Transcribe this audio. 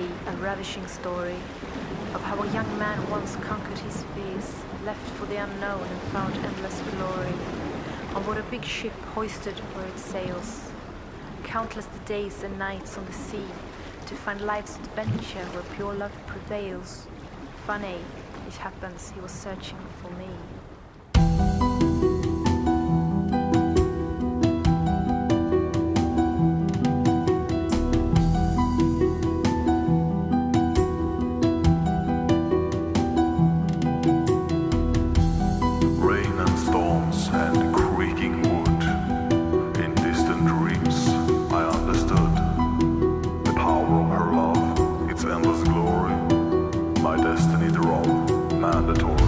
a ravishing story of how a young man once conquered his fears, left for the unknown and found endless glory on board a big ship hoisted where it sails. Countless the days and nights on the sea to find life's adventure where pure love prevails. Funny, it happens he was searching Destiny drove mandatory.